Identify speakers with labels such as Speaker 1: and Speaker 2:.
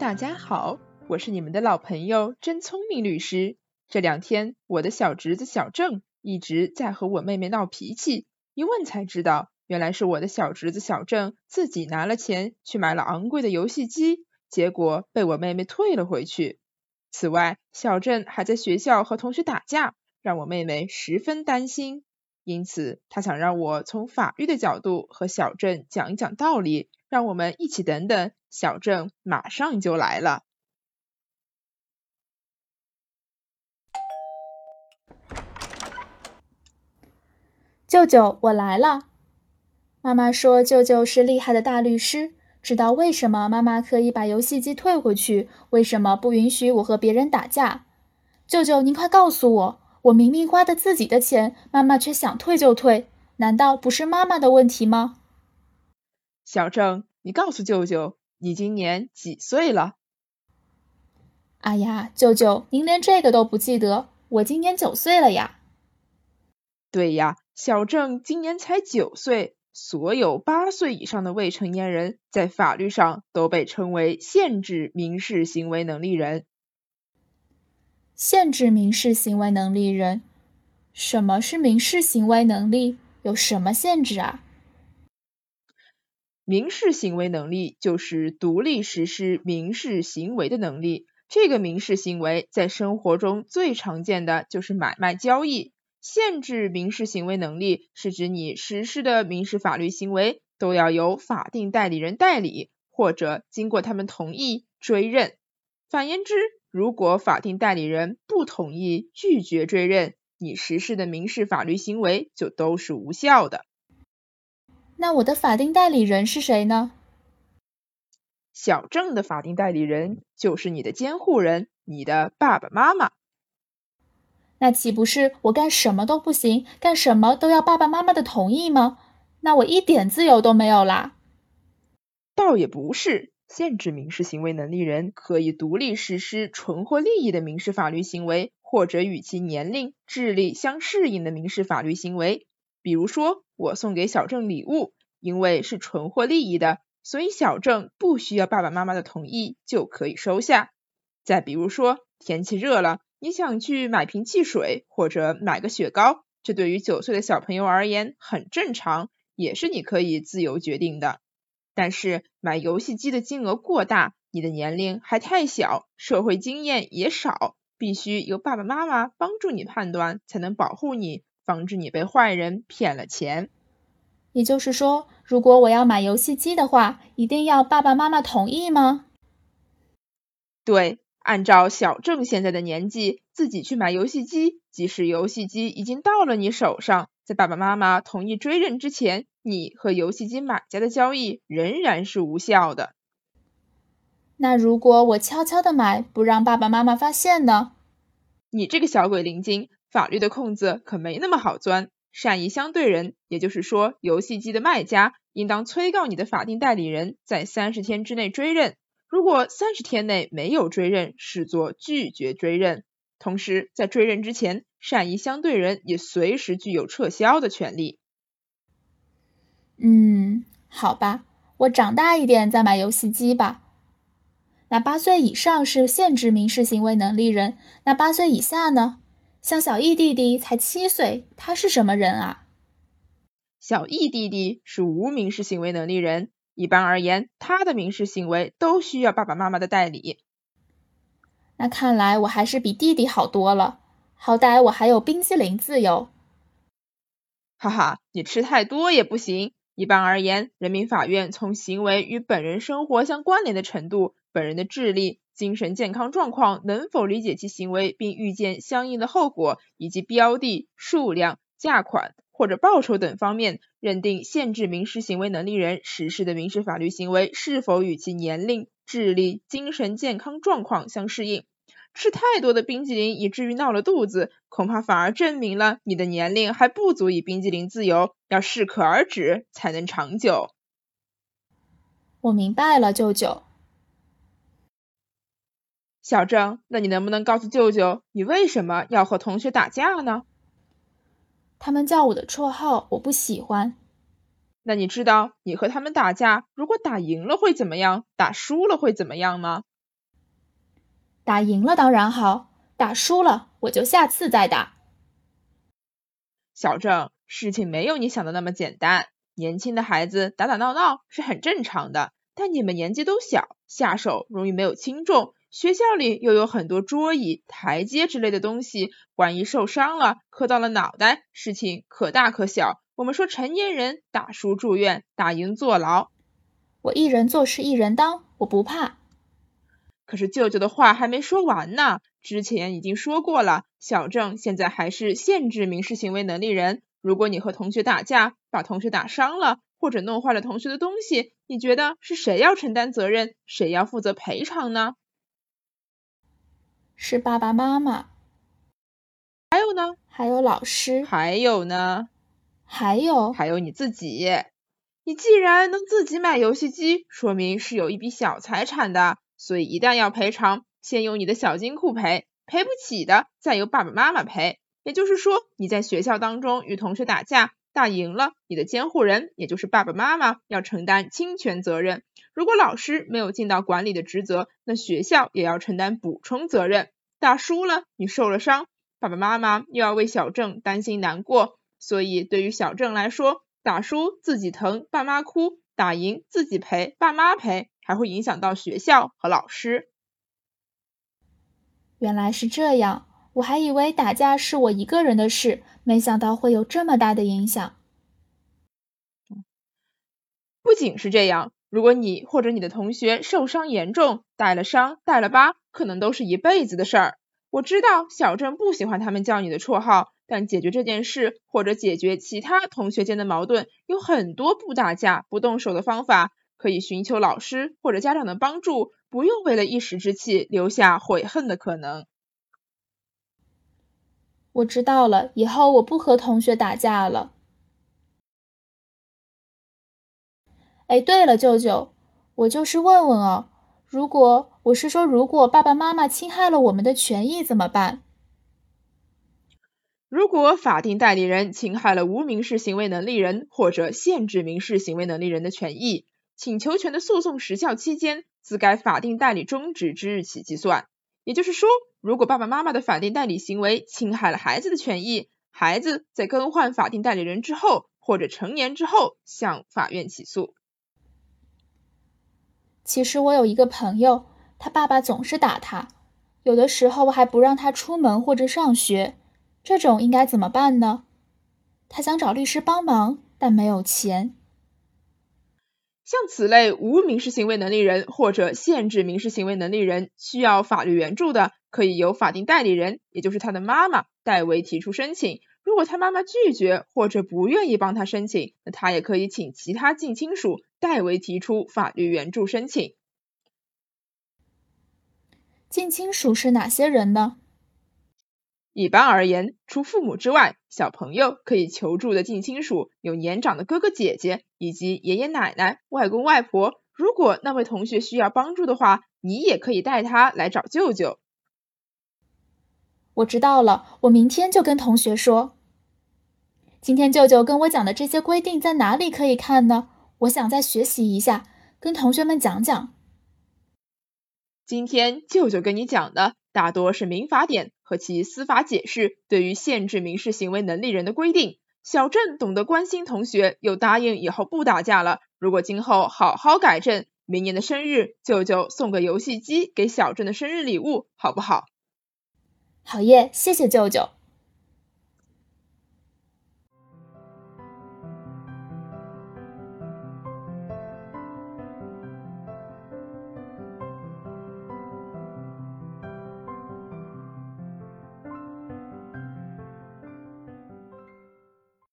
Speaker 1: 大家好，我是你们的老朋友真聪明律师。这两天，我的小侄子小郑一直在和我妹妹闹脾气，一问才知道，原来是我的小侄子小郑自己拿了钱去买了昂贵的游戏机，结果被我妹妹退了回去。此外，小郑还在学校和同学打架，让我妹妹十分担心。因此，他想让我从法律的角度和小郑讲一讲道理，让我们一起等等。小郑马上就来了。
Speaker 2: 舅舅，我来了。妈妈说，舅舅是厉害的大律师，知道为什么妈妈可以把游戏机退回去，为什么不允许我和别人打架。舅舅，您快告诉我。我明明花的自己的钱，妈妈却想退就退，难道不是妈妈的问题吗？
Speaker 1: 小郑，你告诉舅舅，你今年几岁了？
Speaker 2: 哎呀，舅舅，您连这个都不记得，我今年九岁了呀。
Speaker 1: 对呀，小郑今年才九岁。所有八岁以上的未成年人，在法律上都被称为限制民事行为能力人。
Speaker 2: 限制民事行为能力人，什么是民事行为能力？有什么限制啊？
Speaker 1: 民事行为能力就是独立实施民事行为的能力。这个民事行为在生活中最常见的就是买卖交易。限制民事行为能力是指你实施的民事法律行为都要由法定代理人代理，或者经过他们同意追认。反言之，如果法定代理人不同意、拒绝追认，你实施的民事法律行为就都是无效的。
Speaker 2: 那我的法定代理人是谁呢？
Speaker 1: 小郑的法定代理人就是你的监护人，你的爸爸妈妈。
Speaker 2: 那岂不是我干什么都不行，干什么都要爸爸妈妈的同意吗？那我一点自由都没有啦？
Speaker 1: 倒也不是。限制民事行为能力人可以独立实施纯获利益的民事法律行为，或者与其年龄、智力相适应的民事法律行为。比如说，我送给小郑礼物，因为是纯获利益的，所以小郑不需要爸爸妈妈的同意就可以收下。再比如说，天气热了，你想去买瓶汽水或者买个雪糕，这对于九岁的小朋友而言很正常，也是你可以自由决定的。但是买游戏机的金额过大，你的年龄还太小，社会经验也少，必须由爸爸妈妈帮助你判断，才能保护你，防止你被坏人骗了钱。
Speaker 2: 也就是说，如果我要买游戏机的话，一定要爸爸妈妈同意吗？
Speaker 1: 对，按照小郑现在的年纪，自己去买游戏机，即使游戏机已经到了你手上，在爸爸妈妈同意追认之前。你和游戏机买家的交易仍然是无效的。
Speaker 2: 那如果我悄悄的买，不让爸爸妈妈发现呢？
Speaker 1: 你这个小鬼灵精，法律的空子可没那么好钻。善意相对人，也就是说，游戏机的卖家应当催告你的法定代理人，在三十天之内追认。如果三十天内没有追认，视作拒绝追认。同时，在追认之前，善意相对人也随时具有撤销的权利。
Speaker 2: 嗯，好吧，我长大一点再买游戏机吧。那八岁以上是限制民事行为能力人，那八岁以下呢？像小易弟弟才七岁，他是什么人啊？
Speaker 1: 小易弟弟是无民事行为能力人，一般而言，他的民事行为都需要爸爸妈妈的代理。
Speaker 2: 那看来我还是比弟弟好多了，好歹我还有冰激凌自由。
Speaker 1: 哈哈，你吃太多也不行。一般而言，人民法院从行为与本人生活相关联的程度、本人的智力、精神健康状况、能否理解其行为并预见相应的后果，以及标的、数量、价款或者报酬等方面，认定限制民事行为能力人实施的民事法律行为是否与其年龄、智力、精神健康状况相适应。吃太多的冰激凌以至于闹了肚子，恐怕反而证明了你的年龄还不足以冰激凌自由，要适可而止才能长久。
Speaker 2: 我明白了，舅舅。
Speaker 1: 小郑，那你能不能告诉舅舅，你为什么要和同学打架呢？
Speaker 2: 他们叫我的绰号，我不喜欢。
Speaker 1: 那你知道你和他们打架，如果打赢了会怎么样，打输了会怎么样吗？
Speaker 2: 打赢了当然好，打输了我就下次再打。
Speaker 1: 小郑，事情没有你想的那么简单。年轻的孩子打打闹闹是很正常的，但你们年纪都小，下手容易没有轻重。学校里又有很多桌椅、台阶之类的东西，万一受伤了，磕到了脑袋，事情可大可小。我们说成年人打输住院，打赢坐牢。
Speaker 2: 我一人做事一人当，我不怕。
Speaker 1: 可是舅舅的话还没说完呢，之前已经说过了，小郑现在还是限制民事行为能力人。如果你和同学打架，把同学打伤了，或者弄坏了同学的东西，你觉得是谁要承担责任，谁要负责赔偿呢？
Speaker 2: 是爸爸妈妈。
Speaker 1: 还有呢？
Speaker 2: 还有老师。
Speaker 1: 还有呢？
Speaker 2: 还有，
Speaker 1: 还有你自己。你既然能自己买游戏机，说明是有一笔小财产的，所以一旦要赔偿，先用你的小金库赔，赔不起的再由爸爸妈妈赔。也就是说，你在学校当中与同学打架，打赢了，你的监护人也就是爸爸妈妈要承担侵权责任。如果老师没有尽到管理的职责，那学校也要承担补充责任。打输了，你受了伤，爸爸妈妈又要为小郑担心难过。所以对于小郑来说，打输自己疼，爸妈哭；打赢自己赔，爸妈赔，还会影响到学校和老师。
Speaker 2: 原来是这样。我还以为打架是我一个人的事，没想到会有这么大的影响。
Speaker 1: 不仅是这样，如果你或者你的同学受伤严重，带了伤、带了疤，可能都是一辈子的事儿。我知道小郑不喜欢他们叫你的绰号，但解决这件事或者解决其他同学间的矛盾，有很多不打架、不动手的方法，可以寻求老师或者家长的帮助，不用为了一时之气留下悔恨的可能。
Speaker 2: 我知道了，以后我不和同学打架了。哎，对了，舅舅，我就是问问哦，如果我是说，如果爸爸妈妈侵害了我们的权益怎么办？
Speaker 1: 如果法定代理人侵害了无民事行为能力人或者限制民事行为能力人的权益，请求权的诉讼时效期间自该法定代理终止之日起计算。也就是说。如果爸爸妈妈的法定代理行为侵害了孩子的权益，孩子在更换法定代理人之后或者成年之后向法院起诉。
Speaker 2: 其实我有一个朋友，他爸爸总是打他，有的时候还不让他出门或者上学，这种应该怎么办呢？他想找律师帮忙，但没有钱。
Speaker 1: 像此类无民事行为能力人或者限制民事行为能力人需要法律援助的，可以由法定代理人，也就是他的妈妈代为提出申请。如果他妈妈拒绝或者不愿意帮他申请，那他也可以请其他近亲属代为提出法律援助申请。
Speaker 2: 近亲属是哪些人呢？
Speaker 1: 一般而言，除父母之外，小朋友可以求助的近亲属有年长的哥哥姐姐以及爷爷奶奶、外公外婆。如果那位同学需要帮助的话，你也可以带他来找舅舅。
Speaker 2: 我知道了，我明天就跟同学说。今天舅舅跟我讲的这些规定在哪里可以看呢？我想再学习一下，跟同学们讲讲。
Speaker 1: 今天舅舅跟你讲的。大多是民法典和其司法解释对于限制民事行为能力人的规定。小郑懂得关心同学，又答应以后不打架了。如果今后好好改正，明年的生日，舅舅送个游戏机给小郑的生日礼物，好不好？
Speaker 2: 好耶，谢谢舅舅。